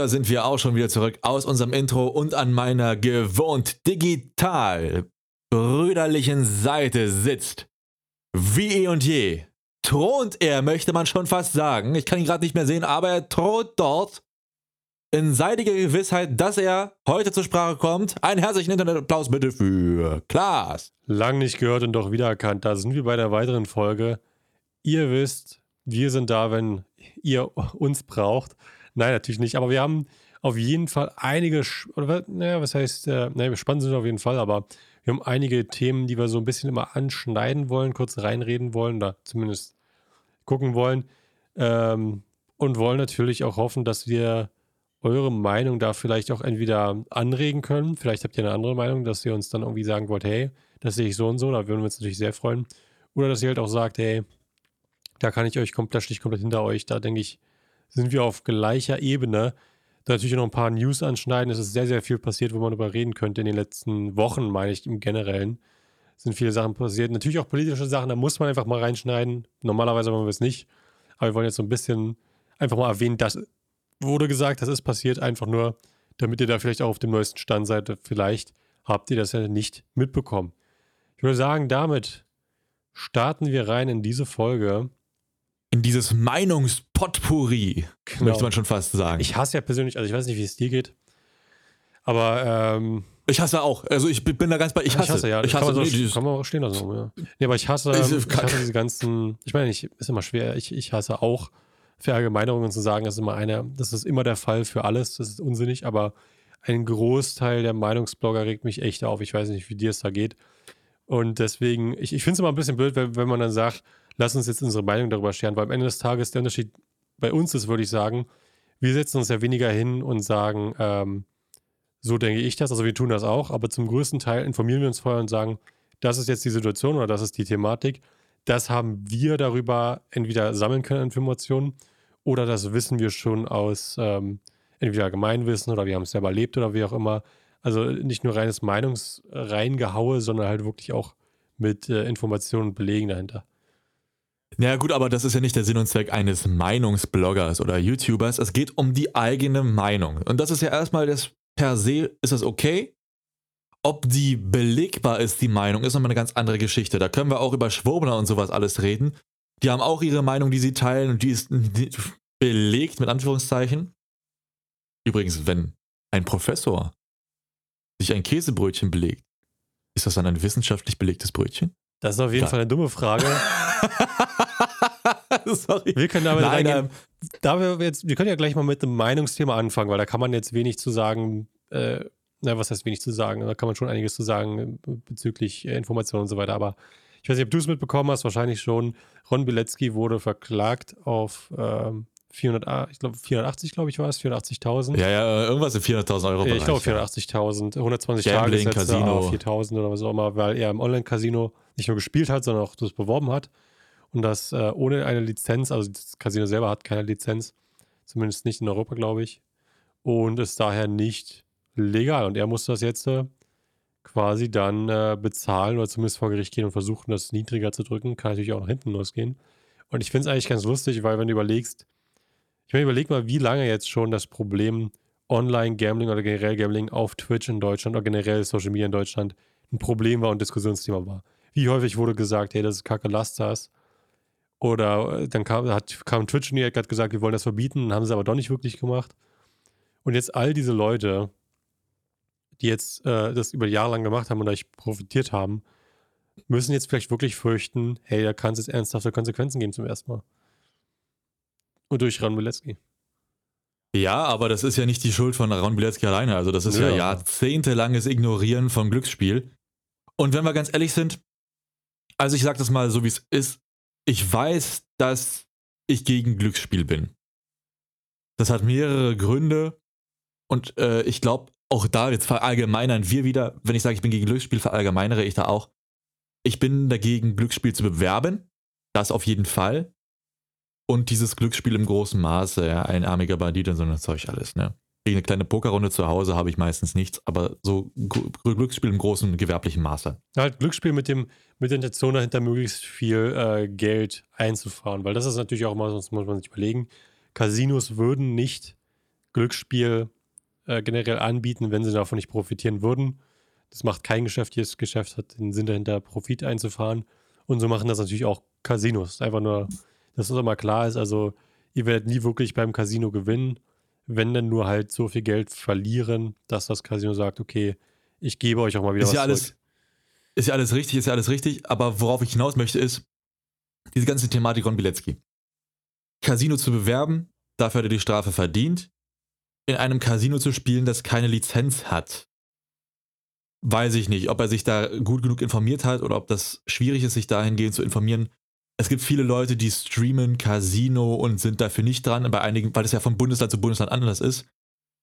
Da sind wir auch schon wieder zurück aus unserem Intro und an meiner gewohnt digital brüderlichen Seite sitzt, wie eh und je, thront er, möchte man schon fast sagen. Ich kann ihn gerade nicht mehr sehen, aber er thront dort in seidiger Gewissheit, dass er heute zur Sprache kommt. Einen herzlichen Internetapplaus bitte für Klaas. Lang nicht gehört und doch wiedererkannt. Da sind wir bei der weiteren Folge. Ihr wisst, wir sind da, wenn ihr uns braucht. Nein, natürlich nicht. Aber wir haben auf jeden Fall einige, oder naja, was heißt, äh, naja, spannend sind auf jeden Fall, aber wir haben einige Themen, die wir so ein bisschen immer anschneiden wollen, kurz reinreden wollen, oder zumindest gucken wollen. Ähm, und wollen natürlich auch hoffen, dass wir eure Meinung da vielleicht auch entweder anregen können. Vielleicht habt ihr eine andere Meinung, dass ihr uns dann irgendwie sagen wollt, hey, das sehe ich so und so, da würden wir uns natürlich sehr freuen. Oder dass ihr halt auch sagt, hey, da kann ich euch komplett, da stehe ich komplett hinter euch, da denke ich, sind wir auf gleicher Ebene. Da natürlich noch ein paar News anschneiden. Es ist sehr, sehr viel passiert, wo man darüber reden könnte in den letzten Wochen, meine ich, im Generellen. Sind viele Sachen passiert. Natürlich auch politische Sachen, da muss man einfach mal reinschneiden. Normalerweise wollen wir es nicht. Aber wir wollen jetzt so ein bisschen einfach mal erwähnen, das wurde gesagt, das ist passiert, einfach nur, damit ihr da vielleicht auch auf dem neuesten Stand seid. Vielleicht habt ihr das ja nicht mitbekommen. Ich würde sagen, damit starten wir rein in diese Folge in dieses Meinungspotpourri, genau. möchte man schon fast sagen. Ich hasse ja persönlich, also ich weiß nicht, wie es dir geht, aber ähm, ich hasse auch. Also ich bin da ganz bei. Ich hasse, ich hasse ja. Ich hasse, kann, man so, nee, kann man auch stehen lassen. Ja. Nee, aber ich hasse, ich, ich hasse diese ganzen. Ich meine, ich, ist immer schwer. Ich, ich hasse auch Verallgemeinerungen zu sagen, das ist immer einer. Das ist immer der Fall für alles. Das ist unsinnig. Aber ein Großteil der Meinungsblogger regt mich echt auf. Ich weiß nicht, wie dir es da geht. Und deswegen, ich, ich finde es immer ein bisschen blöd, wenn, wenn man dann sagt, lass uns jetzt unsere Meinung darüber scheren, weil am Ende des Tages der Unterschied bei uns ist, würde ich sagen, wir setzen uns ja weniger hin und sagen, ähm, so denke ich das, also wir tun das auch, aber zum größten Teil informieren wir uns vorher und sagen, das ist jetzt die Situation oder das ist die Thematik. Das haben wir darüber entweder sammeln können, Informationen, oder das wissen wir schon aus ähm, entweder Gemeinwissen oder wir haben es selber erlebt oder wie auch immer. Also nicht nur reines Meinungsreingehaue, sondern halt wirklich auch mit äh, Informationen und Belegen dahinter. Ja gut, aber das ist ja nicht der Sinn und Zweck eines Meinungsbloggers oder YouTubers. Es geht um die eigene Meinung. Und das ist ja erstmal das per se, ist das okay? Ob die belegbar ist, die Meinung, ist nochmal eine ganz andere Geschichte. Da können wir auch über Schwurbler und sowas alles reden. Die haben auch ihre Meinung, die sie teilen und die ist belegt, mit Anführungszeichen. Übrigens, wenn ein Professor sich ein Käsebrötchen belegt, ist das dann ein wissenschaftlich belegtes Brötchen? Das ist auf jeden ja. Fall eine dumme Frage. Sorry. Wir können damit Nein, ähm, da wir, jetzt, wir können ja gleich mal mit dem Meinungsthema anfangen, weil da kann man jetzt wenig zu sagen, äh, na, was heißt wenig zu sagen? Da kann man schon einiges zu sagen äh, bezüglich äh, Informationen und so weiter. Aber ich weiß nicht, ob du es mitbekommen hast, wahrscheinlich schon. Ron Bilecki wurde verklagt auf ähm, 400, ich glaube 480, glaube ich war es, 480.000. Ja, ja, irgendwas in 400.000 Euro. Ich glaube 480.000, 120 Gambling, Tage Casino. auf 4.000 oder was auch immer, weil er im Online-Casino nicht nur gespielt hat, sondern auch das beworben hat. Und das äh, ohne eine Lizenz, also das Casino selber hat keine Lizenz, zumindest nicht in Europa, glaube ich. Und ist daher nicht legal. Und er muss das jetzt äh, quasi dann äh, bezahlen oder zumindest vor Gericht gehen und versuchen, das niedriger zu drücken. Kann natürlich auch nach hinten losgehen. Und ich finde es eigentlich ganz lustig, weil wenn du überlegst, ich meine, überleg mal, wie lange jetzt schon das Problem Online-Gambling oder generell Gambling auf Twitch in Deutschland oder generell Social Media in Deutschland ein Problem war und Diskussionsthema war. Wie häufig wurde gesagt, hey, das ist kacke, lass das. Oder äh, dann kam, hat, kam Twitch und die hat gesagt, wir wollen das verbieten, haben sie aber doch nicht wirklich gemacht. Und jetzt all diese Leute, die jetzt äh, das über Jahre lang gemacht haben und dadurch profitiert haben, müssen jetzt vielleicht wirklich fürchten, hey, da kann es jetzt ernsthafte Konsequenzen geben zum ersten Mal. Und durch Ran Bilecki. Ja, aber das ist ja nicht die Schuld von Ron Bilecki alleine. Also das ist ja, ja jahrzehntelanges Ignorieren vom Glücksspiel. Und wenn wir ganz ehrlich sind, also ich sag das mal so, wie es ist, ich weiß, dass ich gegen Glücksspiel bin. Das hat mehrere Gründe und äh, ich glaube, auch da jetzt verallgemeinern wir wieder, wenn ich sage, ich bin gegen Glücksspiel, verallgemeinere ich da auch. Ich bin dagegen, Glücksspiel zu bewerben. Das auf jeden Fall. Und dieses Glücksspiel im großen Maße, ja, einarmiger Bandit und so ein Zeug alles, ne? Gegen eine kleine Pokerrunde zu Hause habe ich meistens nichts, aber so Glücksspiel im großen gewerblichen Maße. Halt Glücksspiel mit dem mit der Intention dahinter, möglichst viel äh, Geld einzufahren, weil das ist natürlich auch mal, sonst muss man sich überlegen, Casinos würden nicht Glücksspiel äh, generell anbieten, wenn sie davon nicht profitieren würden. Das macht kein Geschäft. Jedes Geschäft hat den Sinn dahinter, Profit einzufahren. Und so machen das natürlich auch Casinos. Einfach nur, dass das immer klar ist. Also, ihr werdet nie wirklich beim Casino gewinnen, wenn dann nur halt so viel Geld verlieren, dass das Casino sagt, okay, ich gebe euch auch mal wieder ist was ja alles, zurück. Ist ja alles richtig, ist ja alles richtig. Aber worauf ich hinaus möchte, ist diese ganze Thematik von Bilecki. Casino zu bewerben, dafür hat er die Strafe verdient. In einem Casino zu spielen, das keine Lizenz hat, weiß ich nicht, ob er sich da gut genug informiert hat oder ob das schwierig ist, sich dahingehend zu informieren. Es gibt viele Leute, die streamen Casino und sind dafür nicht dran, bei einigen, weil es ja von Bundesland zu Bundesland anders ist.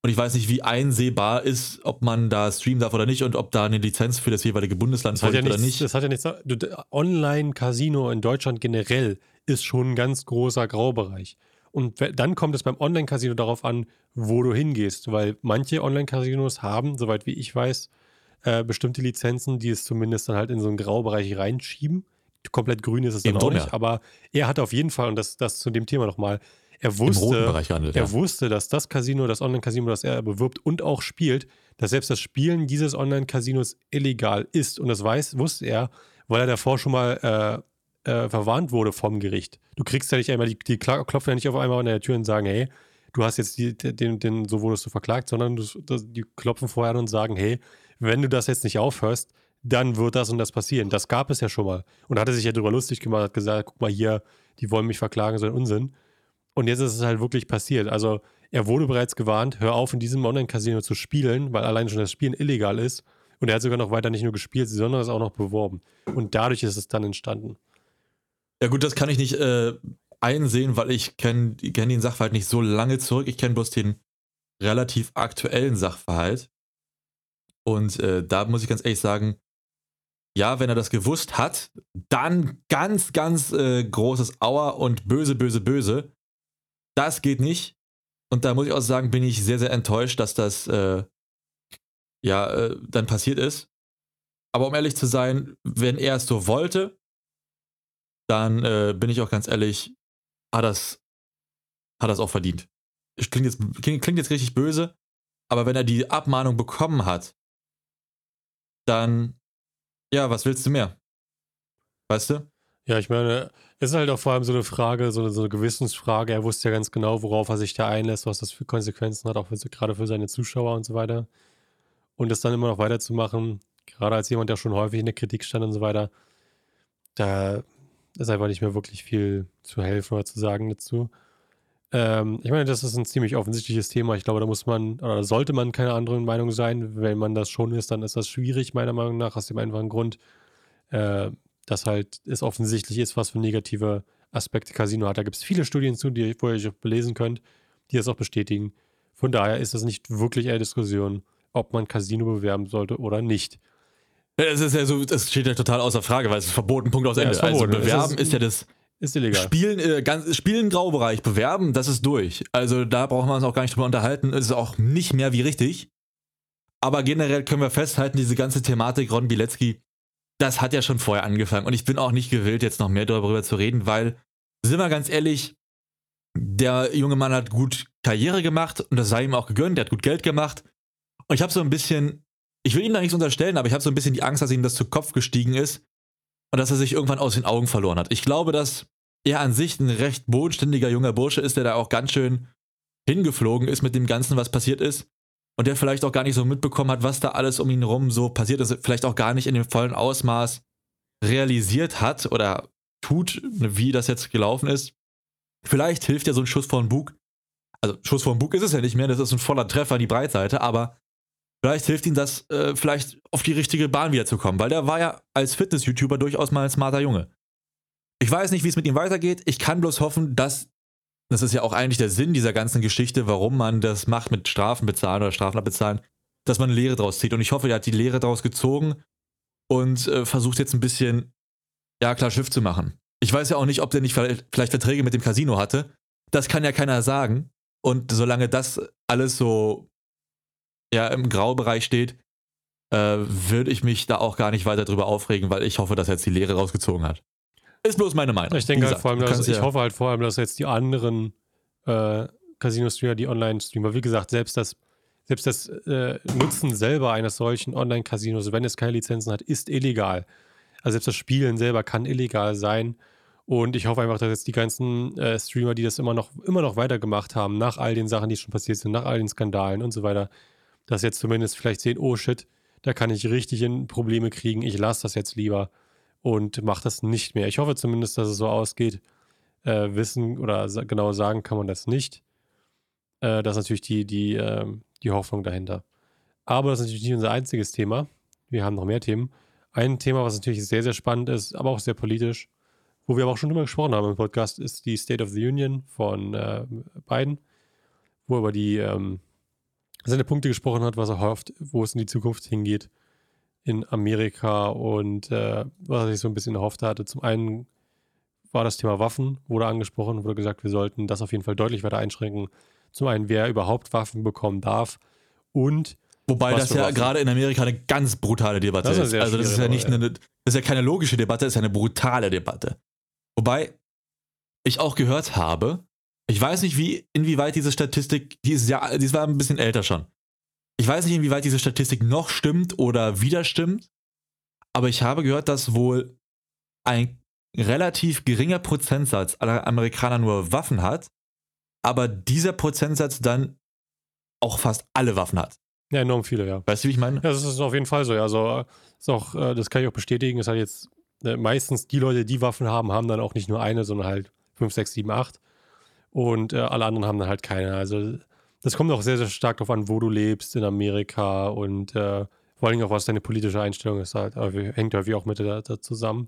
Und ich weiß nicht, wie einsehbar ist, ob man da streamen darf oder nicht und ob da eine Lizenz für das jeweilige Bundesland vorliegt ja oder nicht. Das hat ja nichts. Online-Casino in Deutschland generell ist schon ein ganz großer Graubereich. Und dann kommt es beim Online-Casino darauf an, wo du hingehst, weil manche Online-Casinos haben, soweit wie ich weiß, äh, bestimmte Lizenzen, die es zumindest dann halt in so einen Graubereich reinschieben. Komplett grün ist es dann Eben auch nicht, aber er hat auf jeden Fall, und das, das zu dem Thema nochmal, er wusste, handelt, er ja. wusste, dass das Casino, das Online-Casino, das er bewirbt und auch spielt, dass selbst das Spielen dieses Online-Casinos illegal ist. Und das weiß, wusste er, weil er davor schon mal äh, äh, verwarnt wurde vom Gericht. Du kriegst ja nicht einmal, die, die klopfen ja nicht auf einmal an der Tür und sagen, hey, du hast jetzt die, den, den, so wurdest du verklagt, sondern du, die klopfen vorher an und sagen, hey, wenn du das jetzt nicht aufhörst, dann wird das und das passieren. Das gab es ja schon mal. Und hat er sich ja darüber lustig gemacht, hat gesagt, guck mal hier, die wollen mich verklagen, so ein Unsinn. Und jetzt ist es halt wirklich passiert. Also er wurde bereits gewarnt, hör auf, in diesem Online-Casino zu spielen, weil allein schon das Spielen illegal ist. Und er hat sogar noch weiter nicht nur gespielt, sondern es auch noch beworben. Und dadurch ist es dann entstanden. Ja gut, das kann ich nicht äh, einsehen, weil ich kenne kenn den Sachverhalt nicht so lange zurück. Ich kenne bloß den relativ aktuellen Sachverhalt. Und äh, da muss ich ganz ehrlich sagen, ja, wenn er das gewusst hat, dann ganz, ganz äh, großes Auer und böse, böse, böse. Das geht nicht. Und da muss ich auch sagen, bin ich sehr, sehr enttäuscht, dass das äh, ja äh, dann passiert ist. Aber um ehrlich zu sein, wenn er es so wollte, dann äh, bin ich auch ganz ehrlich, hat das, hat das auch verdient. Klingt jetzt, klingt, klingt jetzt richtig böse, aber wenn er die Abmahnung bekommen hat, dann, ja, was willst du mehr? Weißt du? Ja, ich meine, es ist halt auch vor allem so eine Frage, so eine, so eine Gewissensfrage. Er wusste ja ganz genau, worauf er sich da einlässt, was das für Konsequenzen hat, auch für, gerade für seine Zuschauer und so weiter. Und das dann immer noch weiterzumachen, gerade als jemand, der schon häufig in der Kritik stand und so weiter, da ist einfach nicht mehr wirklich viel zu helfen oder zu sagen dazu. Ähm, ich meine, das ist ein ziemlich offensichtliches Thema. Ich glaube, da muss man oder sollte man keine anderen Meinung sein. Wenn man das schon ist, dann ist das schwierig, meiner Meinung nach, aus dem einfachen Grund, äh, dass halt es offensichtlich ist, was für negative Aspekte Casino hat. Da gibt es viele Studien zu, die ihr euch belesen könnt, die das auch bestätigen. Von daher ist das nicht wirklich eine Diskussion, ob man Casino bewerben sollte oder nicht. Das ist ja so, das steht ja total außer Frage, weil es ist verboten, Punkt aus Ende. Ja, also bewerben ist, ist ja das ist illegal. Spielen, äh, ganz, Spielen Graubereich, bewerben, das ist durch. Also da braucht man uns auch gar nicht drüber unterhalten. Es ist auch nicht mehr wie richtig. Aber generell können wir festhalten, diese ganze Thematik Ron Bilecki, das hat ja schon vorher angefangen. Und ich bin auch nicht gewillt, jetzt noch mehr darüber zu reden, weil, sind wir ganz ehrlich, der junge Mann hat gut Karriere gemacht und das sei ihm auch gegönnt, der hat gut Geld gemacht. Und ich habe so ein bisschen, ich will ihm da nichts unterstellen, aber ich habe so ein bisschen die Angst, dass ihm das zu Kopf gestiegen ist und dass er sich irgendwann aus den Augen verloren hat. Ich glaube, dass er an sich ein recht bodenständiger junger Bursche ist, der da auch ganz schön hingeflogen ist mit dem Ganzen, was passiert ist. Und der vielleicht auch gar nicht so mitbekommen hat, was da alles um ihn herum so passiert ist, vielleicht auch gar nicht in dem vollen Ausmaß realisiert hat oder tut, wie das jetzt gelaufen ist. Vielleicht hilft ja so ein Schuss von Bug. Also Schuss dem Bug ist es ja nicht mehr, das ist ein voller Treffer in die Breitseite, aber vielleicht hilft ihm das, äh, vielleicht auf die richtige Bahn wiederzukommen, weil der war ja als Fitness-YouTuber durchaus mal ein smarter Junge. Ich weiß nicht, wie es mit ihm weitergeht. Ich kann bloß hoffen, dass, das ist ja auch eigentlich der Sinn dieser ganzen Geschichte, warum man das macht mit Strafen bezahlen oder Strafen abbezahlen, dass man eine Lehre draus zieht. Und ich hoffe, er hat die Lehre draus gezogen und äh, versucht jetzt ein bisschen, ja, klar Schiff zu machen. Ich weiß ja auch nicht, ob der nicht vielleicht Verträge mit dem Casino hatte. Das kann ja keiner sagen. Und solange das alles so ja, im Graubereich steht, äh, würde ich mich da auch gar nicht weiter drüber aufregen, weil ich hoffe, dass er jetzt die Lehre rausgezogen hat. Ist bloß meine Meinung. Ich denke halt vor allem, dass, ich ja hoffe halt vor allem, dass jetzt die anderen äh, Casino-Streamer, die Online-Streamer, wie gesagt, selbst das, selbst das äh, Nutzen selber eines solchen Online-Casinos, wenn es keine Lizenzen hat, ist illegal. Also selbst das Spielen selber kann illegal sein. Und ich hoffe einfach, dass jetzt die ganzen äh, Streamer, die das immer noch, immer noch weitergemacht haben, nach all den Sachen, die schon passiert sind, nach all den Skandalen und so weiter, dass jetzt zumindest vielleicht sehen, oh shit, da kann ich richtig in Probleme kriegen, ich lasse das jetzt lieber und mache das nicht mehr. Ich hoffe zumindest, dass es so ausgeht. Äh, wissen oder sa genau sagen kann man das nicht. Äh, das ist natürlich die, die, äh, die Hoffnung dahinter. Aber das ist natürlich nicht unser einziges Thema. Wir haben noch mehr Themen. Ein Thema, was natürlich sehr, sehr spannend ist, aber auch sehr politisch, wo wir aber auch schon drüber gesprochen haben im Podcast, ist die State of the Union von äh, Biden, wo er über die ähm, seine Punkte gesprochen hat, was er hofft, wo es in die Zukunft hingeht in Amerika und äh, was er sich so ein bisschen erhofft hatte. Zum einen war das Thema Waffen, wurde angesprochen, wurde gesagt, wir sollten das auf jeden Fall deutlich weiter einschränken. Zum einen, wer überhaupt Waffen bekommen darf und Wobei das ja gerade in Amerika eine ganz brutale Debatte ist. ist. Also das ist ja nicht eine, das ist ja keine logische Debatte, das ist ja eine brutale Debatte. Wobei ich auch gehört habe, ich weiß nicht, wie, inwieweit diese Statistik, die ist ja, die war ein bisschen älter schon. Ich weiß nicht, inwieweit diese Statistik noch stimmt oder wieder stimmt, aber ich habe gehört, dass wohl ein relativ geringer Prozentsatz aller Amerikaner nur Waffen hat, aber dieser Prozentsatz dann auch fast alle Waffen hat. Ja, enorm viele, ja. Weißt du, wie ich meine? Ja, das ist auf jeden Fall so. Also, ist auch, äh, das kann ich auch bestätigen. Es hat jetzt äh, meistens die Leute, die Waffen haben, haben dann auch nicht nur eine, sondern halt 5, 6, 7, 8. Und äh, alle anderen haben dann halt keine. Also, das kommt auch sehr, sehr stark darauf an, wo du lebst in Amerika und äh, vor allem auch, was deine politische Einstellung ist, halt, hängt häufig auch mit da, da zusammen.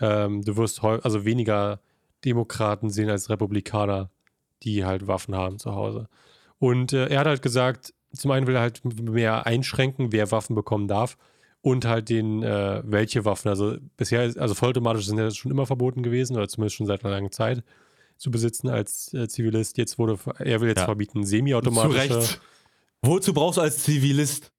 Ähm, du wirst also weniger Demokraten sehen als Republikaner, die halt Waffen haben zu Hause. Und äh, er hat halt gesagt, zum einen will er halt mehr einschränken, wer Waffen bekommen darf und halt den, äh, welche Waffen. Also bisher, also vollautomatisch sind ja schon immer verboten gewesen oder zumindest schon seit einer langen Zeit zu besitzen als äh, Zivilist. Jetzt wurde, er will jetzt ja. verbieten, semiautomatische. Zu Recht. Wozu brauchst du als Zivilist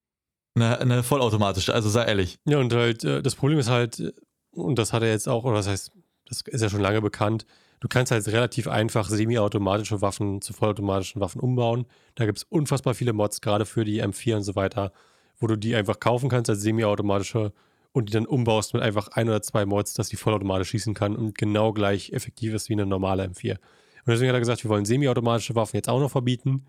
eine, eine vollautomatische? Also sei ehrlich. Ja, und halt, äh, das Problem ist halt, und das hat er jetzt auch, oder das heißt, das ist ja schon lange bekannt, du kannst halt relativ einfach semiautomatische Waffen zu vollautomatischen Waffen umbauen. Da gibt es unfassbar viele Mods, gerade für die M4 und so weiter, wo du die einfach kaufen kannst als semiautomatische und die dann umbaust mit einfach ein oder zwei Mods, dass die vollautomatisch schießen kann und genau gleich effektiv ist wie eine normale M4. Und deswegen hat er gesagt, wir wollen semiautomatische Waffen jetzt auch noch verbieten.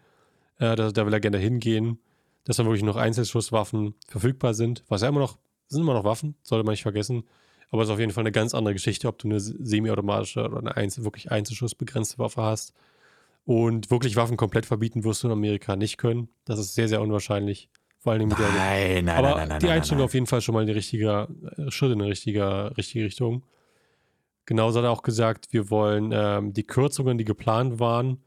Äh, da, da, will er gerne hingehen, dass dann wirklich noch Einzelschusswaffen verfügbar sind. Was ja immer noch, sind immer noch Waffen, sollte man nicht vergessen. Aber es ist auf jeden Fall eine ganz andere Geschichte, ob du eine semiautomatische oder eine Einzel wirklich Einzelschussbegrenzte Waffe hast. Und wirklich Waffen komplett verbieten wirst du in Amerika nicht können. Das ist sehr, sehr unwahrscheinlich. Vor Dingen mit nein, der. Nein, aber nein, nein, nein. Die Einstellung auf jeden Fall schon mal in die richtige äh, Schritt in die richtige, richtige Richtung. Genauso hat er auch gesagt, wir wollen ähm, die Kürzungen, die geplant waren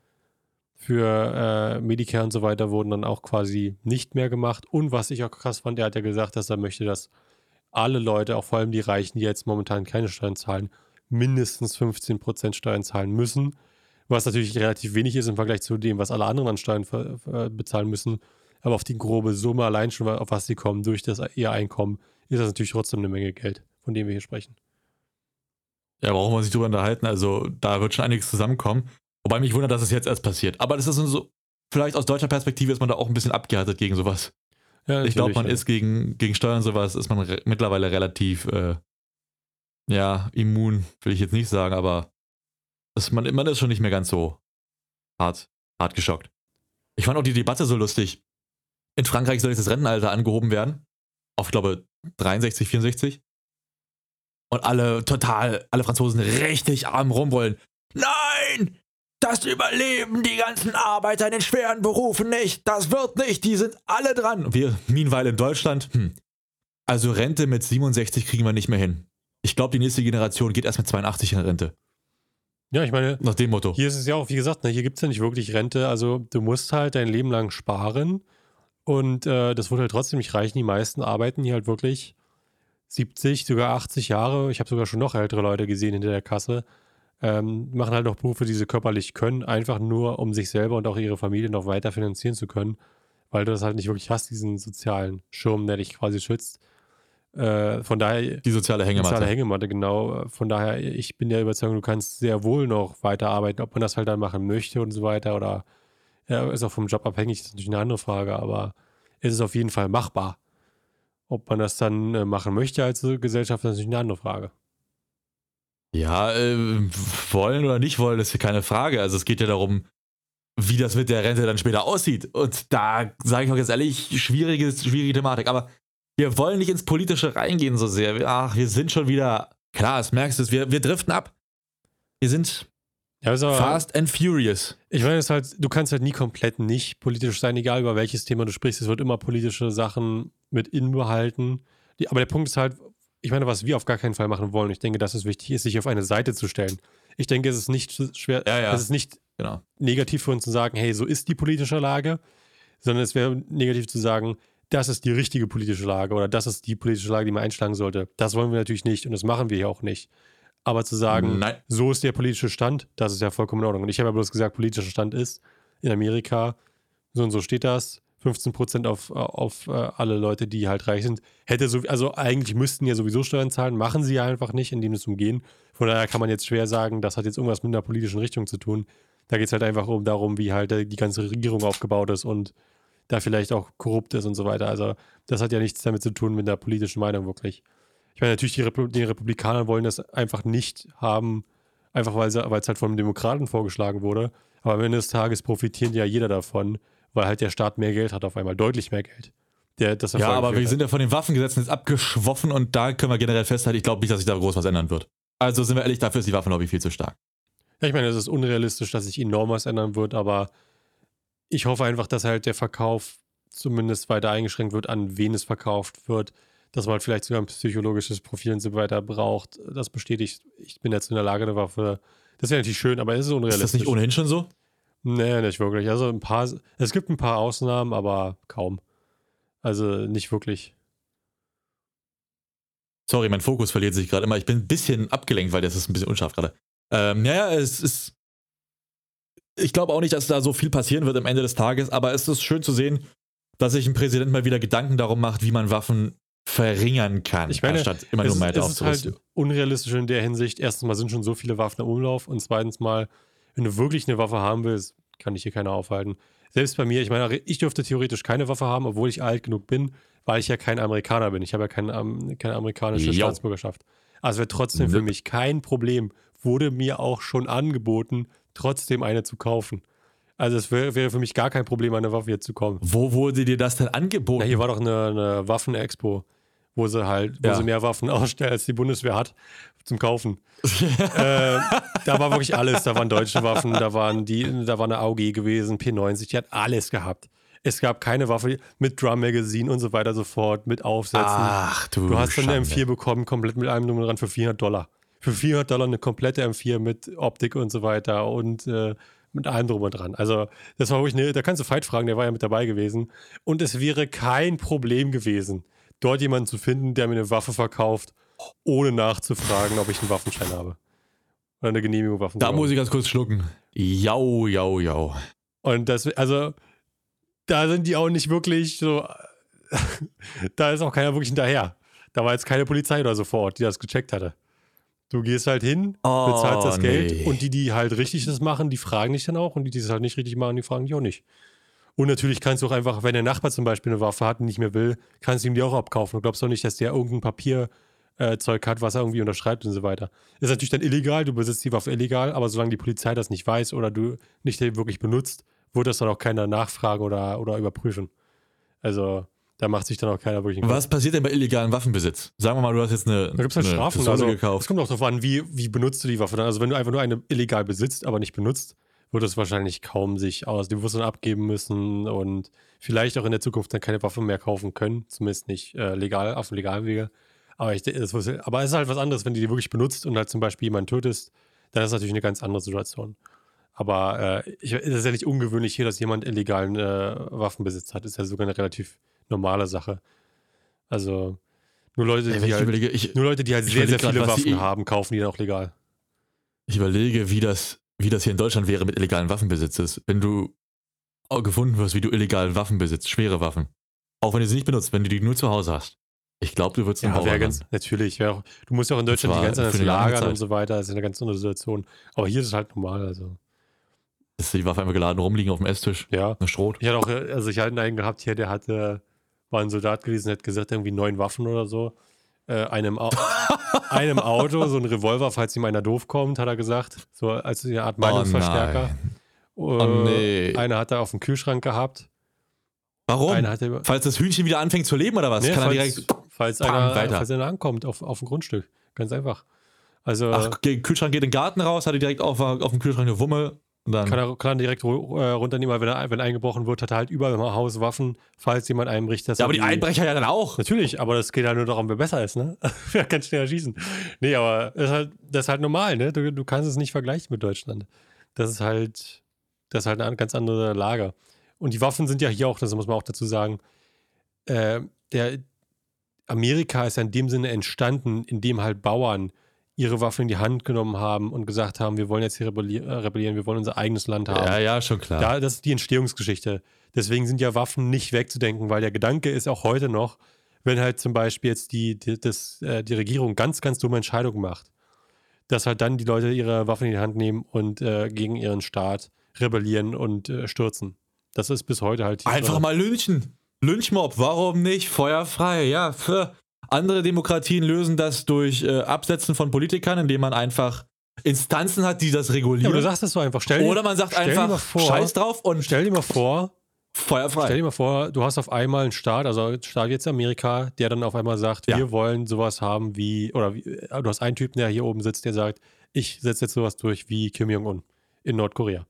für äh, Medicare und so weiter, wurden dann auch quasi nicht mehr gemacht. Und was ich auch krass fand, er hat ja gesagt, dass er möchte, dass alle Leute, auch vor allem die Reichen, die jetzt momentan keine Steuern zahlen, mindestens 15% Steuern zahlen müssen. Was natürlich relativ wenig ist im Vergleich zu dem, was alle anderen an Steuern bezahlen müssen. Aber auf die grobe Summe allein schon, auf was sie kommen, durch das ihr Einkommen, ist das natürlich trotzdem eine Menge Geld, von dem wir hier sprechen. Ja, brauchen wir sich drüber unterhalten. Also, da wird schon einiges zusammenkommen. Wobei mich wundert, dass es jetzt erst passiert. Aber das ist so, vielleicht aus deutscher Perspektive ist man da auch ein bisschen abgehärtet gegen sowas. Ja, ich glaube, man ja. ist gegen, gegen Steuern und sowas, ist man re mittlerweile relativ, äh, ja, immun, will ich jetzt nicht sagen, aber ist man, man ist schon nicht mehr ganz so hart, hart geschockt. Ich fand auch die Debatte so lustig. In Frankreich soll jetzt das Rentenalter angehoben werden. Auf, ich glaube, 63, 64. Und alle total, alle Franzosen richtig arm rumrollen. Nein! Das überleben die ganzen Arbeiter in den schweren Berufen nicht. Das wird nicht. Die sind alle dran. Wir, meanwhile in Deutschland, hm. Also Rente mit 67 kriegen wir nicht mehr hin. Ich glaube, die nächste Generation geht erst mit 82 in Rente. Ja, ich meine, Nach dem Motto. hier ist es ja auch, wie gesagt, ne, hier gibt es ja nicht wirklich Rente. Also du musst halt dein Leben lang sparen und äh, das wird halt trotzdem nicht reichen. Die meisten arbeiten hier halt wirklich 70, sogar 80 Jahre. Ich habe sogar schon noch ältere Leute gesehen hinter der Kasse. Ähm, machen halt noch Berufe, die sie körperlich können, einfach nur, um sich selber und auch ihre Familie noch weiter finanzieren zu können, weil du das halt nicht wirklich hast, diesen sozialen Schirm, der dich quasi schützt. Äh, von daher, Die soziale Hängematte. soziale Hängematte, genau. Von daher, ich bin der Überzeugung, du kannst sehr wohl noch weiterarbeiten, ob man das halt dann machen möchte und so weiter oder ja, ist auch vom Job abhängig, ist natürlich eine andere Frage, aber es ist auf jeden Fall machbar. Ob man das dann äh, machen möchte als Gesellschaft, ist natürlich eine andere Frage. Ja, äh, wollen oder nicht wollen, ist keine Frage. Also es geht ja darum, wie das mit der Rente dann später aussieht. Und da sage ich auch jetzt ehrlich, schwierige, schwierige Thematik. Aber wir wollen nicht ins Politische reingehen so sehr. Ach, wir sind schon wieder, klar, das merkst du, wir, wir driften ab. Wir sind Ja, aber, fast and furious. Ich meine, halt, du kannst halt nie komplett nicht politisch sein, egal über welches Thema du sprichst. Es wird immer politische Sachen mit inbehalten. Die, aber der Punkt ist halt, ich meine, was wir auf gar keinen Fall machen wollen, ich denke, dass es wichtig ist, sich auf eine Seite zu stellen. Ich denke, es ist nicht schwer, Ja, ja. es ist nicht Genau. negativ für uns zu sagen, hey, so ist die politische Lage, sondern es wäre negativ zu sagen, das ist die richtige politische Lage oder das ist die politische Lage, die man einschlagen sollte. Das wollen wir natürlich nicht und das machen wir hier auch nicht. Aber zu sagen, Nein. so ist der politische Stand, das ist ja vollkommen in Ordnung. Und ich habe ja bloß gesagt, politischer Stand ist in Amerika, so und so steht das, 15% auf, auf äh, alle Leute, die halt reich sind. Hätte so, also eigentlich müssten ja sowieso Steuern zahlen, machen sie ja einfach nicht, indem es umgehen. Von daher kann man jetzt schwer sagen, das hat jetzt irgendwas mit einer politischen Richtung zu tun. Da geht es halt einfach um darum, wie halt äh, die ganze Regierung aufgebaut ist und da vielleicht auch korrupt ist und so weiter. Also das hat ja nichts damit zu tun mit der politischen Meinung wirklich. Ich meine, natürlich, die, Repu die Republikaner wollen das einfach nicht haben, einfach weil es halt von den Demokraten vorgeschlagen wurde. Aber am Ende des Tages profitiert ja jeder davon, weil halt der Staat mehr Geld hat auf einmal, deutlich mehr Geld. Der, das Ja, aber wir hervorgeführt sind ja von den Waffengesetzen jetzt abgeschwoffen und da können wir generell festhalten, ich glaube nicht, dass sich da groß was ändern wird. Also sind wir ehrlich, dafür ist die Waffenlobby viel zu stark. Ja, ich meine, es ist unrealistisch, dass sich enorm was ändern wird, aber ich hoffe einfach, dass halt der Verkauf zumindest weiter eingeschränkt wird, an wen es verkauft wird, dass man halt vielleicht sogar ein psychologisches Profil und so weiter braucht. Das bestätigt, ich bin jetzt in der Lage, eine Waffe. Das wäre natürlich schön, aber es ist Ist unrealistisch. das nicht ohnehin schon so? Nee, nicht wirklich. Also ein paar, es gibt ein paar Ausnahmen, aber kaum. Also nicht wirklich. Sorry, mein Fokus verliert sich gerade immer. Ich bin ein bisschen abgelenkt, weil das ist ein bisschen unscharf gerade. Ähm, naja, es ist. Ich glaube auch nicht, dass da so viel passieren wird am Ende des Tages, aber es ist schön zu sehen, dass sich ein Präsident mal wieder Gedanken darum macht, wie man Waffen verringern kann, Ich meine, anstatt immer nur es ist aufzurüsten. halt unrealistisch in der Hinsicht. Erstens mal sind schon so viele Waffen im Umlauf und zweitens mal, wenn du wirklich eine Waffe haben willst, kann dich hier keiner aufhalten. Selbst bei mir, ich meine, ich dürfte theoretisch keine Waffe haben, obwohl ich alt genug bin, weil ich ja kein Amerikaner bin. Ich habe ja kein, ähm, keine amerikanische Jo. Staatsbürgerschaft. Also wäre trotzdem für Nope. mich kein Problem. Wurde mir auch schon angeboten, trotzdem eine zu kaufen. Also es wäre wäre für mich gar kein Problem, an eine Waffe jetzt zu kommen. Wo wurde dir das denn angeboten? Na, hier war doch eine, eine Waffen-Expo, wo sie halt, wo Ja. sie mehr Waffen ausstellen, als die Bundeswehr hat zum Kaufen. äh, da war wirklich alles. Da waren deutsche Waffen, da waren die, da war eine AUG gewesen, P90, die hat alles gehabt. Es gab keine Waffe mit Drum Magazine und so weiter so fort, mit Aufsätzen. Ach du du hast dann eine Schande. M4 bekommen, komplett mit allem drum dran für 400 Dollar. Für 400 Dollar eine komplette M4 mit Optik und so weiter und äh, mit allem drum und dran. Also, das war wirklich eine, da kannst du Fight fragen, der war ja mit dabei gewesen. Und es wäre kein Problem gewesen, dort jemanden zu finden, der mir eine Waffe verkauft, ohne nachzufragen, ob ich einen Waffenschein habe. Oder eine Genehmigung Waffen. Da muss ich ganz kurz schlucken. Jau, jau, jau. Und das, also, da sind die auch nicht wirklich so, da ist auch keiner wirklich hinterher. Da war jetzt keine Polizei oder so vor Ort, die das gecheckt hatte. Du gehst halt hin, Oh, bezahlst das Geld nee. und die, die halt richtig das machen, die fragen dich dann auch und die, die es halt nicht richtig machen, die fragen dich auch nicht. Und natürlich kannst du auch einfach, wenn der Nachbar zum Beispiel eine Waffe hat und nicht mehr will, kannst du ihm die auch abkaufen. Du glaubst doch nicht, dass der irgendein Papierzeug äh, hat, was er irgendwie unterschreibt und so weiter. Ist natürlich dann illegal, du besitzt die Waffe illegal, aber solange die Polizei das nicht weiß oder du nicht wirklich benutzt, wird das dann auch keiner nachfragen oder, oder überprüfen. Also da macht sich dann auch keiner wirklich Was passiert denn bei illegalen Waffenbesitz? Sagen wir mal, du hast jetzt eine, Da gibt es halt Strafen. Pistole Also, es gekauft. kommt auch darauf an, wie, wie benutzt du die Waffe dann. Also wenn du einfach nur eine illegal besitzt, aber nicht benutzt, wird es wahrscheinlich kaum sich aus dem Bewusstsein abgeben müssen und vielleicht auch in der Zukunft dann keine Waffen mehr kaufen können, zumindest nicht äh, legal, auf dem legalen Wege. Aber, ich, das, aber es ist halt was anderes, wenn du die wirklich benutzt und halt zum Beispiel jemanden tötest, dann ist es natürlich eine ganz andere Situation. Aber äh, ich, es ist ja nicht ungewöhnlich hier, dass jemand illegalen äh, Waffenbesitz hat. Das ist ja sogar eine relativ normale Sache. Also nur Leute, die, ich halt, überlege, ich, nur Leute, die halt sehr, sehr viele Waffen die- haben, kaufen die dann auch legal. ich überlege, wie das, wie das hier in Deutschland wäre mit illegalen Waffenbesitz ist. Wenn du gefunden wirst, wie du illegalen Waffen besitzt, schwere Waffen. Auch wenn du sie nicht benutzt, wenn du die nur zu Hause hast. Ich glaube, du würdest Ja, ganz, natürlich. Auch, du musst ja auch in Deutschland die ganze Zeit lagern und so weiter. Das ist eine ganz andere Situation. Aber hier ist es halt normal. Also, Ist die Waffe einfach geladen rumliegen auf dem Esstisch. ja. Eine Schrot. Ich hatte auch, äh, also ich hatte einen gehabt hier, der hatte, war ein Soldat gewesen, hat gesagt, irgendwie neun Waffen oder so. Äh, einem, Au einem Auto, so ein Revolver, falls ihm einer doof kommt, hat er gesagt. So als eine Art Meinungsverstärker. Oh, Äh, Oh nee. Einer hat er auf dem Kühlschrank gehabt. Warum? Einer hat er, Falls das Hühnchen wieder anfängt zu leben oder was? Nee, kann er falls, direkt. falls, Pam, einer, weiter. falls einer ankommt auf, auf dem Grundstück. Ganz einfach. Also Ach, Kühlschrank geht in den Garten raus, hat er direkt auf, auf dem Kühlschrank eine Wumme. Dann. kann er, kann er direkt äh, runternehmen, weil wenn, er, wenn eingebrochen wird, hat er halt überall im Haus Waffen, falls jemand einbricht. Ja, er aber die Einbrecher ja dann auch. Natürlich, aber das geht ja nur darum, wer besser ist, ne? wer kann schneller schießen. Nee, aber das ist halt, das ist halt normal, ne? Du, du kannst es nicht vergleichen mit Deutschland. Das ist halt, das ist halt eine ganz andere Lage. Und die Waffen sind ja hier auch, das muss man auch dazu sagen, äh, der Amerika ist ja in dem Sinne entstanden, indem halt Bauern ihre Waffen in die Hand genommen haben und gesagt haben, wir wollen jetzt hier äh, rebellieren, wir wollen unser eigenes Land haben. Ja, ja, schon klar. Da, das ist die Entstehungsgeschichte. Deswegen sind ja Waffen nicht wegzudenken, weil der Gedanke ist auch heute noch, wenn halt zum Beispiel jetzt die, die, das, äh, die Regierung ganz, ganz dumme Entscheidungen macht, dass halt dann die Leute ihre Waffen in die Hand nehmen und äh, gegen ihren Staat rebellieren und äh, stürzen. Das ist bis heute halt. Einfach mal lynchen. Lynchmob, warum nicht? Feuerfrei, ja. Für andere Demokratien lösen das durch äh, Absetzen von Politikern, indem man einfach Instanzen hat, die das Ja, regulieren. aber du sagst es so einfach. Stell Oder man sagt einfach vor- Scheiß drauf und stell dir mal vor, feuerfrei. Stell dir mal vor, du hast auf einmal einen Staat, also Staat jetzt Amerika, der dann auf einmal sagt, Ja. wir wollen sowas haben wie, oder wie, äh, du hast einen Typen, der hier oben sitzt, der sagt, ich setze jetzt sowas durch wie Kim Jong-un in Nordkorea.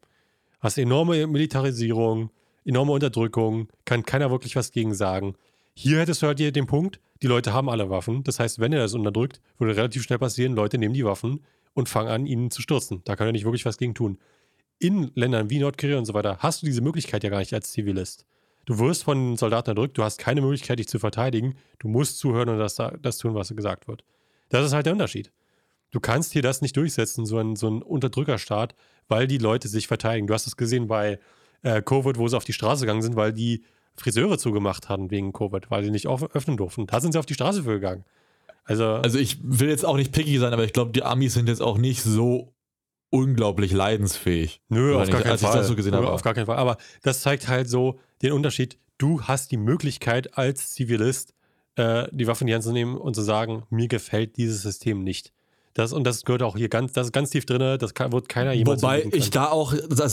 Hast enorme Militarisierung, enorme Unterdrückung, kann keiner wirklich was gegen sagen. Hier hättest du halt hier den Punkt, die Leute haben alle Waffen. Das heißt, wenn er das unterdrückt, würde relativ schnell passieren, Leute nehmen die Waffen und fangen an, ihn zu stürzen. Da kann er nicht wirklich was gegen tun. In Ländern wie Nordkorea und so weiter hast du diese Möglichkeit ja gar nicht als Zivilist. Du wirst von Soldaten erdrückt, du hast keine Möglichkeit, dich zu verteidigen. Du musst zuhören und das, das tun, was gesagt wird. Das ist halt der Unterschied. Du kannst hier das nicht durchsetzen, so ein, so ein Unterdrückerstaat, weil die Leute sich verteidigen. Du hast es gesehen bei äh, Covid, wo sie auf die Straße gegangen sind, weil die Friseure zugemacht hatten wegen Covid, weil sie nicht öffnen durften. Da sind sie auf die Straße für gegangen. Also, Also ich will jetzt auch nicht picky sein, aber ich glaube, die Amis sind jetzt auch nicht so unglaublich leidensfähig. Nö, auf gar nicht, so Nö. Auf gar keinen Fall. Aber das zeigt halt so den Unterschied. Du hast die Möglichkeit als Zivilist, äh, die Waffe in die Hand zu nehmen und zu sagen, mir gefällt dieses System nicht. Das, und das gehört auch hier ganz, das ist ganz tief drin, das kann, wird keiner jemals Wobei ich da auch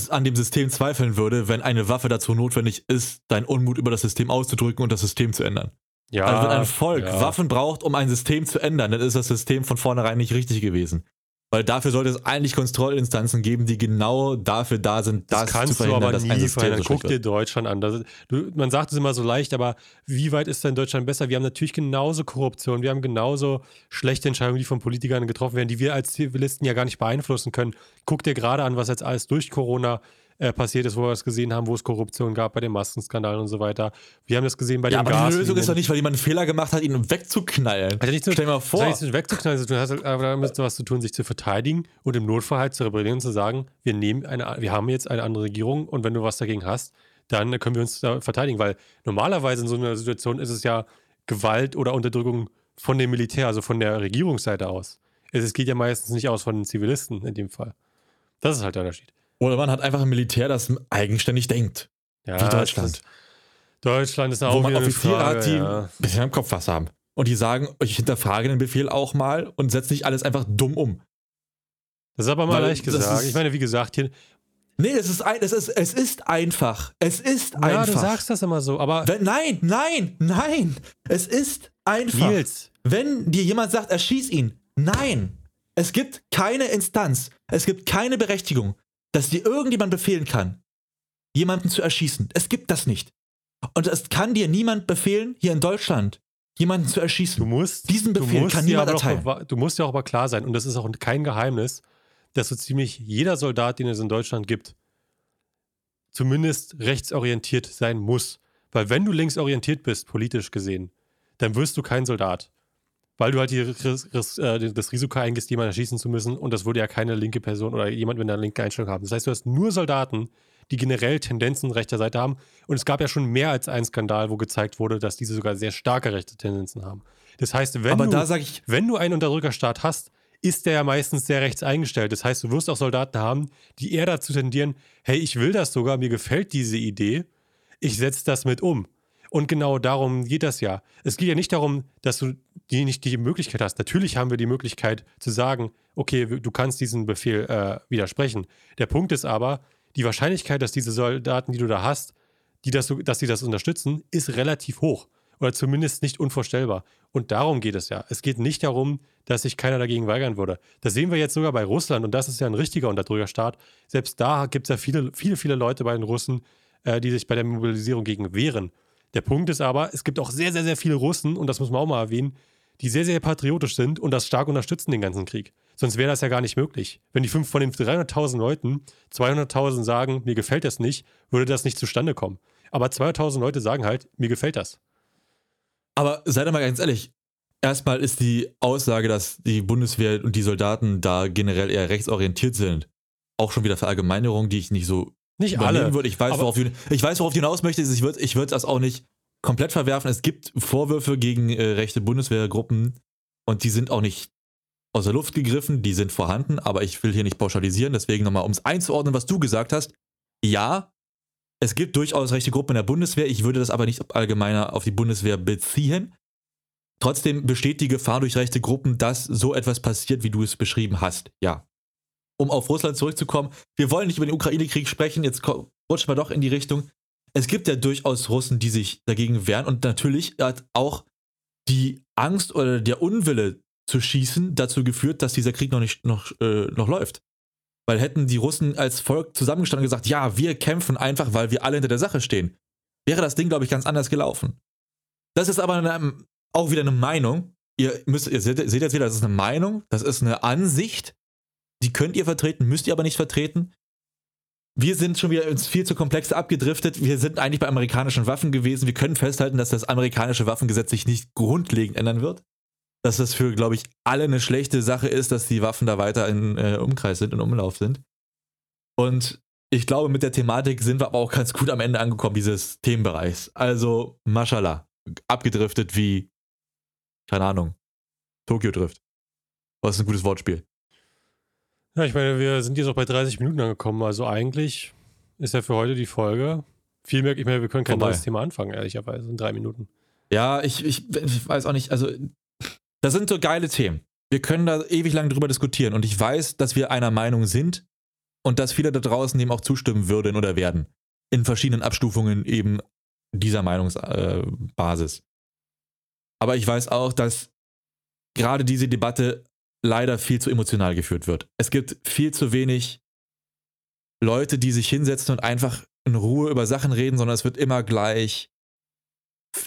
an dem System zweifeln würde, wenn eine Waffe dazu notwendig ist, deinen Unmut über das System auszudrücken und das System zu ändern. ja, also wenn ein Volk ja. Waffen braucht, um ein System zu ändern, dann ist das System von vornherein nicht richtig gewesen. Weil dafür sollte es eigentlich Kontrollinstanzen geben, die genau dafür da sind, Das das, kannst zu du verhindern, aber dass nie ein verhindern. so Guck dir. Deutschland an. Das, du, man sagt es immer so leicht, aber wie weit ist denn Deutschland besser? Wir haben natürlich genauso Korruption, wir haben genauso schlechte Entscheidungen, die von Politikern getroffen werden, die wir als Zivilisten ja gar nicht beeinflussen können. Guck dir gerade an, was jetzt alles durch Corona äh, passiert ist, wo wir es gesehen haben, wo es Korruption gab bei den Maskenskandalen und so weiter. Wir haben das gesehen bei Ja, dem aber Gas. die Lösung ist doch nicht, weil jemand einen Fehler gemacht hat, ihn wegzuknallen. Hat ja nichts mit- Stell dir mal Das vor. mit wegzuknallen, zu tun, hat aber damit was zu tun, sich zu verteidigen und im Notfall halt zu rebellieren und zu sagen, wir nehmen eine, wir haben jetzt eine andere Regierung und wenn du was dagegen hast, dann können wir uns da verteidigen, weil normalerweise in so einer Situation ist es ja Gewalt oder Unterdrückung von dem Militär, also von der Regierungsseite aus. Es geht ja meistens nicht aus von den Zivilisten in dem Fall. Das ist halt der Unterschied. Oder man hat einfach ein Militär, das eigenständig denkt. Ja, Wie Deutschland. Ist, Deutschland ist auch wo man Offiziere hat, die ja. ein bisschen am Kopf was haben. Und die sagen, ich hinterfrage den Befehl auch mal und setze nicht alles einfach dumm um. Das ist aber mal Weil leicht gesagt. ist- Ich meine, wie gesagt, hier, Nee, es ist, ein, es ist, es ist einfach. Es ist ja, einfach. du sagst das immer so, aber Wenn, nein, nein, nein. Es ist einfach. Nils, Wenn dir jemand sagt, erschieß ihn. Nein. Es gibt keine Instanz. Es gibt keine Berechtigung. Dass dir irgendjemand befehlen kann, jemanden zu erschießen. Es gibt das nicht. Und es kann dir niemand befehlen, hier in Deutschland, jemanden zu erschießen. Du musst, Diesen Befehl musst kann dir niemand auch erteilen. bewa- Du musst ja auch aber klar sein, und das ist auch kein Geheimnis, dass so ziemlich jeder Soldat, den es in Deutschland gibt, zumindest rechtsorientiert sein muss. Weil wenn du linksorientiert bist, politisch gesehen, dann wirst du kein Soldat. Weil du halt die, äh, das Risiko eingehst, jemanden erschießen zu müssen und das würde ja keine linke Person oder jemand mit einer linken Einstellung haben. Das heißt, du hast nur Soldaten, die generell Tendenzen rechter Seite haben. Und es gab ja schon mehr als einen Skandal, wo gezeigt wurde, dass diese sogar sehr starke rechte Tendenzen haben. Das heißt, wenn Aber du ich, wenn du einen Unterdrückerstaat hast, ist der ja meistens sehr rechts eingestellt. Das heißt, du wirst auch Soldaten haben, die eher dazu tendieren, hey, ich will das sogar, mir gefällt diese Idee, ich setze das mit um. Und genau darum geht das ja. Es geht ja nicht darum, dass du die nicht die Möglichkeit hast. Natürlich haben wir die Möglichkeit zu sagen, okay, du kannst diesen Befehl äh, widersprechen. Der Punkt ist aber, die Wahrscheinlichkeit, dass diese Soldaten, die du da hast, die das, dass sie das unterstützen, ist relativ hoch. Oder zumindest nicht unvorstellbar. Und darum geht es ja. Es geht nicht darum, dass sich keiner dagegen weigern würde. Das sehen wir jetzt sogar bei Russland und das ist ja ein richtiger Unterdrückerstaat. Selbst da gibt es ja viele, viele, viele Leute bei den Russen, äh, die sich bei der Mobilisierung gegen wehren. Der Punkt ist aber, es gibt auch sehr, sehr, sehr viele Russen, und das muss man auch mal erwähnen, die sehr, sehr patriotisch sind und das stark unterstützen, den ganzen Krieg. Sonst wäre das ja gar nicht möglich. Wenn die fünf von den 300.000 Leuten 200.000 sagen, mir gefällt das nicht, würde das nicht zustande kommen. Aber 200.000 Leute sagen halt, mir gefällt das. aber sei doch mal ganz ehrlich, erstmal ist die Aussage, dass die Bundeswehr und die Soldaten da generell eher rechtsorientiert sind, auch schon wieder Verallgemeinerung, die ich nicht so Nicht alle. würde. Ich weiß, aber- worauf du, ich weiß, worauf du hinaus möchtest. Ich würde ich würd das auch nicht komplett verwerfen. Es gibt Vorwürfe gegen äh, rechte Bundeswehrgruppen und die sind auch nicht aus der Luft gegriffen, die sind vorhanden, aber ich will hier nicht pauschalisieren. Deswegen nochmal, um es einzuordnen, was du gesagt hast. Ja, es gibt durchaus rechte Gruppen in der Bundeswehr. Ich würde das aber nicht allgemeiner auf die Bundeswehr beziehen. Trotzdem besteht die Gefahr durch rechte Gruppen, dass so etwas passiert, wie du es beschrieben hast. Ja. Um auf Russland zurückzukommen, wir wollen nicht über den Ukraine-Krieg sprechen, jetzt rutschen wir doch in die Richtung. Es gibt ja durchaus Russen, die sich dagegen wehren und natürlich hat auch die Angst oder der Unwille zu schießen dazu geführt, dass dieser Krieg noch nicht noch, äh, noch läuft. Weil hätten die Russen als Volk zusammengestanden und gesagt, ja, wir kämpfen einfach, weil wir alle hinter der Sache stehen, wäre das Ding, glaube ich, ganz anders gelaufen. Das ist aber eine, auch wieder eine Meinung. Ihr, müsst, ihr seht, seht jetzt wieder, das ist eine Meinung, das ist eine Ansicht. Die könnt ihr vertreten, müsst ihr aber nicht vertreten. Wir sind schon wieder uns viel zu komplex abgedriftet. Wir sind eigentlich bei amerikanischen Waffen gewesen. Wir können festhalten, dass das amerikanische Waffengesetz sich nicht grundlegend ändern wird. Dass das für, glaube ich, alle eine schlechte Sache ist, dass die Waffen da weiter in äh, Umkreis sind, in Umlauf sind. Und ich glaube, mit der Thematik sind wir aber auch ganz gut am Ende angekommen, dieses Themenbereichs. Also, mashallah. Abgedriftet wie, keine Ahnung, Tokio Drift. Was ist ein gutes Wortspiel. Ja, ich meine, wir sind jetzt auch bei 30 Minuten angekommen. Also eigentlich ist ja für heute die Folge. Viel mehr, ich meine, wir können kein Vorbei. neues Thema anfangen, ehrlicherweise, in drei Minuten. Ja, ich, ich, ich weiß auch nicht, also, das sind so geile Themen. Wir können da ewig lang drüber diskutieren und ich weiß, dass wir einer Meinung sind und dass viele da draußen dem auch zustimmen würden oder werden. In verschiedenen Abstufungen eben dieser Meinungsbasis. Äh. Aber ich weiß auch, dass gerade diese Debatte leider viel zu emotional geführt wird. Es gibt viel zu wenig Leute, die sich hinsetzen und einfach in Ruhe über Sachen reden, sondern es wird immer gleich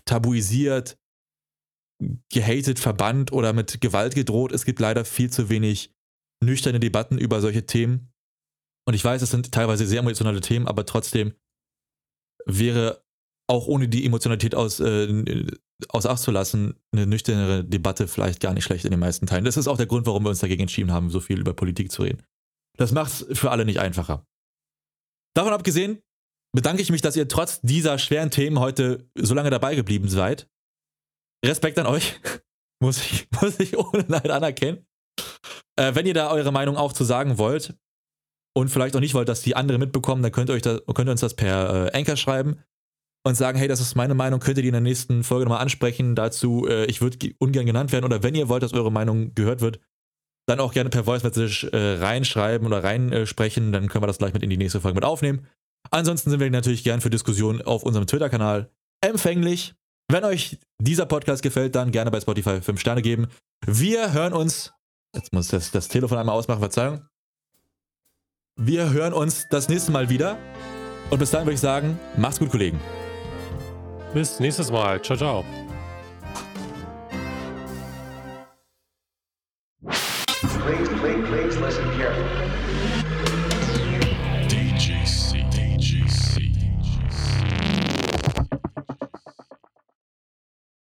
tabuisiert, gehatet, verbannt oder mit Gewalt gedroht. Es gibt leider viel zu wenig nüchterne Debatten über solche Themen. Und ich weiß, es sind teilweise sehr emotionale Themen, aber trotzdem wäre auch ohne die Emotionalität aus, äh, aus Acht zu lassen, eine nüchternere Debatte vielleicht gar nicht schlecht in den meisten Teilen. Das ist auch der Grund, warum wir uns dagegen entschieden haben, so viel über Politik zu reden. Das macht es für alle nicht einfacher. Davon abgesehen bedanke ich mich, dass ihr trotz dieser schweren Themen heute so lange dabei geblieben seid. Respekt an euch. muss, ich, muss ich ohne Neid anerkennen. Äh, wenn ihr da eure Meinung auch zu sagen wollt und vielleicht auch nicht wollt, dass die anderen mitbekommen, dann könnt ihr, euch da, könnt ihr uns das per äh, Anchor schreiben und sagen, hey, das ist meine Meinung, könnt ihr die in der nächsten Folge nochmal ansprechen. Dazu, äh, ich würde ge- ungern genannt werden oder wenn ihr wollt, dass eure Meinung gehört wird, dann auch gerne per Voice Message äh, reinschreiben oder reinsprechen, dann können wir das gleich mit in die nächste Folge mit aufnehmen. Ansonsten sind wir natürlich gern für Diskussionen auf unserem Twitter-Kanal empfänglich. Wenn euch dieser Podcast gefällt, dann gerne bei Spotify 5 Sterne geben. Wir hören uns. Jetzt muss das, das Telefon einmal ausmachen, Verzeihung. Wir hören uns das nächste Mal wieder. Und bis dahin würde ich sagen, macht's gut, Kollegen. Bis nächstes Mal. Ciao, ciao. Please listen carefully.